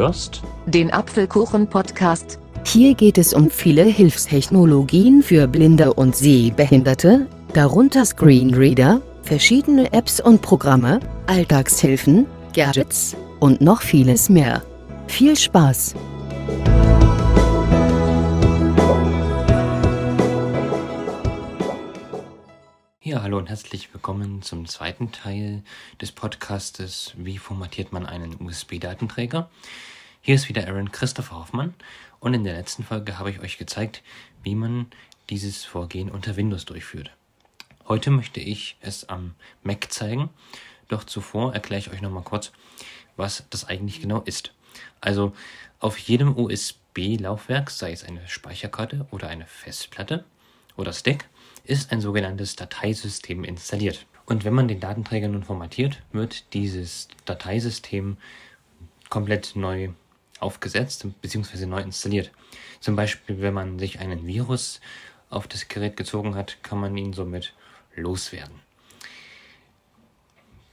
hörst den Apfelkuchen-Podcast. Hier geht es um viele Hilfstechnologien für Blinde und Sehbehinderte, darunter Screenreader, verschiedene Apps und Programme, Alltagshilfen, Gadgets und noch vieles mehr. Viel Spaß! Ja, hallo und herzlich willkommen zum zweiten Teil des Podcastes Wie formatiert man einen USB-Datenträger? Hier ist wieder Aaron Christopher Hoffmann und in der letzten Folge habe ich euch gezeigt, wie man dieses Vorgehen unter Windows durchführt. Heute möchte ich es am Mac zeigen, doch zuvor erkläre ich euch nochmal kurz, was das eigentlich genau ist. Also auf jedem USB-Laufwerk, sei es eine Speicherkarte oder eine Festplatte oder Stick, ist ein sogenanntes Dateisystem installiert. Und wenn man den Datenträger nun formatiert, wird dieses Dateisystem komplett neu aufgesetzt bzw. neu installiert. Zum Beispiel, wenn man sich einen Virus auf das Gerät gezogen hat, kann man ihn somit loswerden.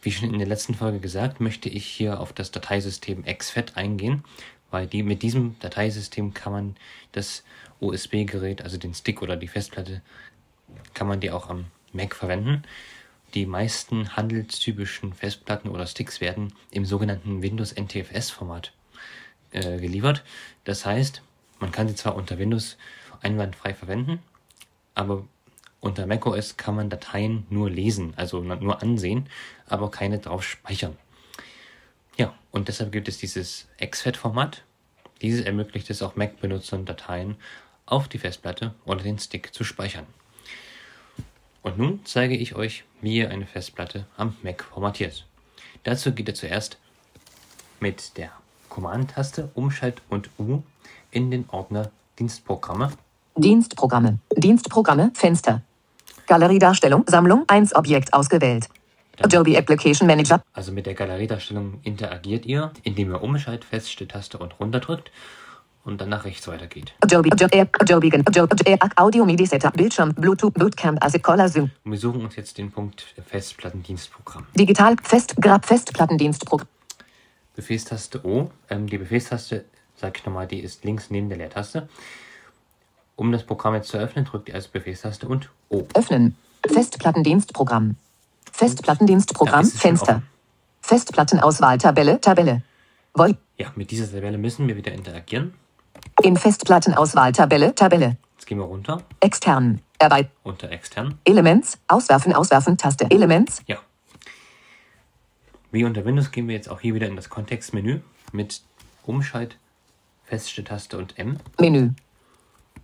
Wie schon in der letzten Folge gesagt, möchte ich hier auf das Dateisystem XFAT eingehen, weil die, mit diesem Dateisystem kann man das USB-Gerät, also den Stick oder die Festplatte, kann man die auch am Mac verwenden. Die meisten handelstypischen Festplatten oder Sticks werden im sogenannten Windows NTFS-Format äh, geliefert. Das heißt, man kann sie zwar unter Windows einwandfrei verwenden, aber unter macOS kann man Dateien nur lesen, also nur ansehen, aber keine drauf speichern. Ja, und deshalb gibt es dieses XFAT-Format. Dieses ermöglicht es auch Mac-Benutzern, Dateien auf die Festplatte oder den Stick zu speichern. Und nun zeige ich euch, wie ihr eine Festplatte am Mac formatiert. Dazu geht ihr zuerst mit der Command-Taste Umschalt und U in den Ordner Dienstprogramme. Dienstprogramme. Dienstprogramme. Fenster. Galeriedarstellung. Sammlung. 1 Objekt ausgewählt. Adobe Application Manager. Also mit der Galeriedarstellung interagiert ihr, indem ihr Umschalt, Feststelltaste und runterdrückt und dann nach rechts weitergeht. Adobe, Audio MIDI Setup, Bildschirm, Bluetooth, Bootcamp, Async, Zoom. Und wir suchen uns jetzt den Punkt Festplattendienstprogramm. Digital, Fest, Grab, Festplattendienstprogramm. Befehlstaste O. Ähm, die Befehlstaste, sag ich nochmal, die ist links neben der Leertaste. Um das Programm jetzt zu öffnen, drückt ihr also Befehlstaste und O. Öffnen. Festplattendienstprogramm. Festplattendienstprogramm, Fenster. Festplattenauswahl, Tabelle, Tabelle. Voll. Ja, mit dieser Tabelle müssen wir wieder interagieren. In Festplattenauswahl, Tabelle, Tabelle. Jetzt gehen wir runter, Extern. Erweitern. unter extern. Elements. Auswerfen, auswerfen, Taste. Elements. Ja. Wie unter Windows gehen wir jetzt auch hier wieder in das Kontextmenü mit Umschalt, Feststelltaste und M. Menü.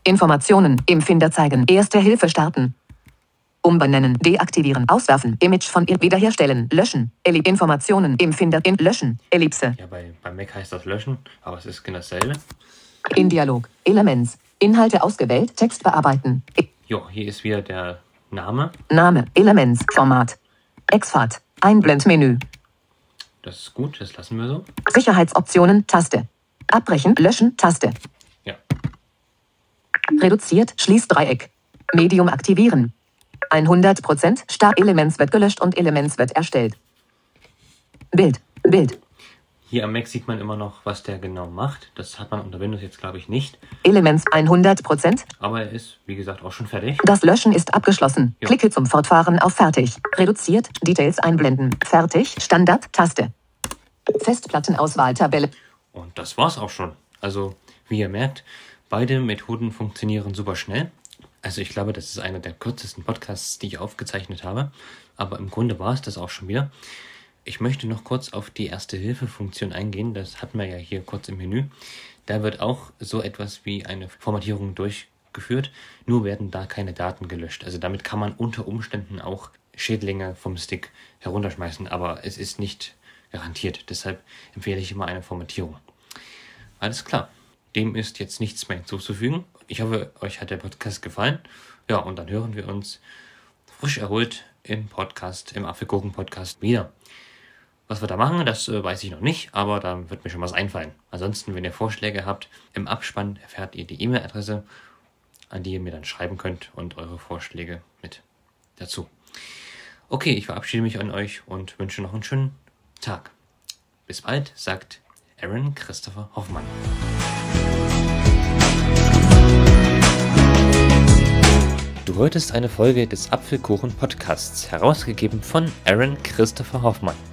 Informationen. Im Finder zeigen. Erste Hilfe starten. Umbenennen. Deaktivieren. Auswerfen. Image von ihr wiederherstellen. Löschen. Elli Informationen. Im Finder. In Löschen. Ellipse. Ja, bei, bei Mac heißt das löschen, aber es ist genau dasselbe. In Dialog. Elements. Inhalte ausgewählt. Text bearbeiten. E Jo, hier ist wieder der Name. Name. Elements. Format. Exfat. Einblendmenü. Das ist gut, das lassen wir so. Sicherheitsoptionen. Taste. Abbrechen. Löschen. Taste. Ja. Reduziert. Schließdreieck. Medium aktivieren. 100% Start Elements wird gelöscht und Elements wird erstellt. Bild. Bild. Hier am Mac sieht man immer noch, was der genau macht. Das hat man unter Windows jetzt, glaube ich, nicht. Elements 100%. Aber er ist, wie gesagt, auch schon fertig. Das Löschen ist abgeschlossen. Ja. Klicke zum Fortfahren auf Fertig. Reduziert. Details einblenden. Fertig. Standard. Taste. Festplattenauswahl Tabelle. Und das war's auch schon. Also, wie ihr merkt, beide Methoden funktionieren super schnell. Also ich glaube, das ist einer der kürzesten Podcasts, die ich aufgezeichnet habe. Aber im Grunde war es das auch schon wieder. Ich möchte noch kurz auf die Erste-Hilfe-Funktion eingehen. Das hatten wir ja hier kurz im Menü. Da wird auch so etwas wie eine Formatierung durchgeführt. Nur werden da keine Daten gelöscht. Also damit kann man unter Umständen auch Schädlinge vom Stick herunterschmeißen. Aber es ist nicht garantiert. Deshalb empfehle ich immer eine Formatierung. Alles klar. Dem ist jetzt nichts mehr hinzuzufügen. Ich hoffe, euch hat der Podcast gefallen. Ja, und dann hören wir uns frisch erholt im Podcast, im Apfelgurken-Podcast wieder. Was wir da machen, das äh, weiß ich noch nicht, aber da wird mir schon was einfallen. Ansonsten, wenn ihr Vorschläge habt, im Abspann erfährt ihr die E-Mail-Adresse, an die ihr mir dann schreiben könnt und eure Vorschläge mit dazu. Okay, ich verabschiede mich an euch und wünsche noch einen schönen Tag. Bis bald, sagt Aaron Christopher Hoffmann. Du hörtest eine Folge des Apfelkuchen Podcasts, herausgegeben von Aaron Christopher Hoffmann.